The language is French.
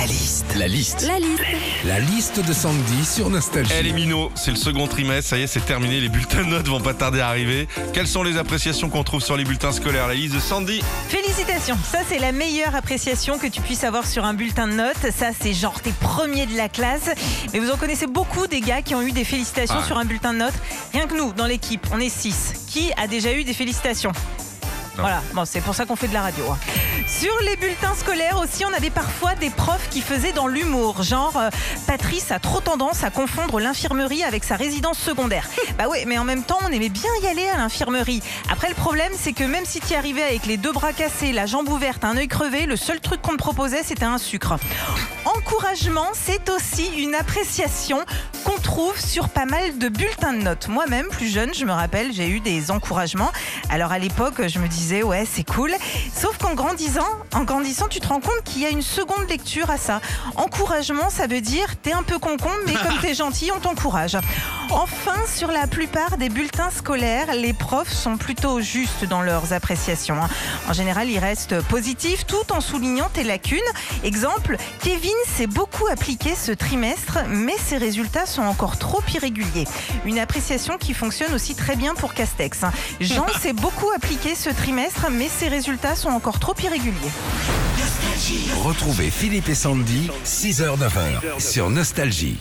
La liste. La liste. La liste. La liste de Sandy sur Nostalgie. Eh les minots, c'est le second trimestre, ça y est, c'est terminé, les bulletins de notes vont pas tarder à arriver. Quelles sont les appréciations qu'on trouve sur les bulletins scolaires? La liste de Sandy Félicitations, ça c'est la meilleure appréciation que tu puisses avoir sur un bulletin de notes. Ça c'est genre tes premiers de la classe. Mais vous en connaissez beaucoup des gars qui ont eu des félicitations Ah. sur un bulletin de notes. Rien que nous, dans l'équipe, on est 6. Qui a déjà eu des félicitations? Non. Voilà, bon, c'est pour ça qu'on fait de la radio. hein. Sur les bulletins scolaires aussi, on avait parfois des profs qui faisaient dans l'humour. Genre, euh, Patrice a trop tendance à confondre l'infirmerie avec sa résidence secondaire. bah ouais, mais en même temps, on aimait bien y aller à l'infirmerie. Après, le problème, c'est que même si tu y arrivais avec les deux bras cassés, la jambe ouverte, un œil crevé, le seul truc qu'on te proposait, c'était un sucre. Encouragement, c'est aussi une appréciation trouve sur pas mal de bulletins de notes. Moi-même, plus jeune, je me rappelle, j'ai eu des encouragements. Alors à l'époque, je me disais, ouais, c'est cool. Sauf qu'en grandissant, en grandissant, tu te rends compte qu'il y a une seconde lecture à ça. Encouragement, ça veut dire, t'es un peu concombre, mais comme t'es gentil, on t'encourage. Enfin, sur la plupart des bulletins scolaires, les profs sont plutôt justes dans leurs appréciations. hein. En général, ils restent positifs tout en soulignant tes lacunes. Exemple, Kevin s'est beaucoup appliqué ce trimestre, mais ses résultats sont encore trop irréguliers. Une appréciation qui fonctionne aussi très bien pour Castex. hein. Jean s'est beaucoup appliqué ce trimestre, mais ses résultats sont encore trop irréguliers. Retrouvez Philippe et Sandy, 6h-9h sur Nostalgie.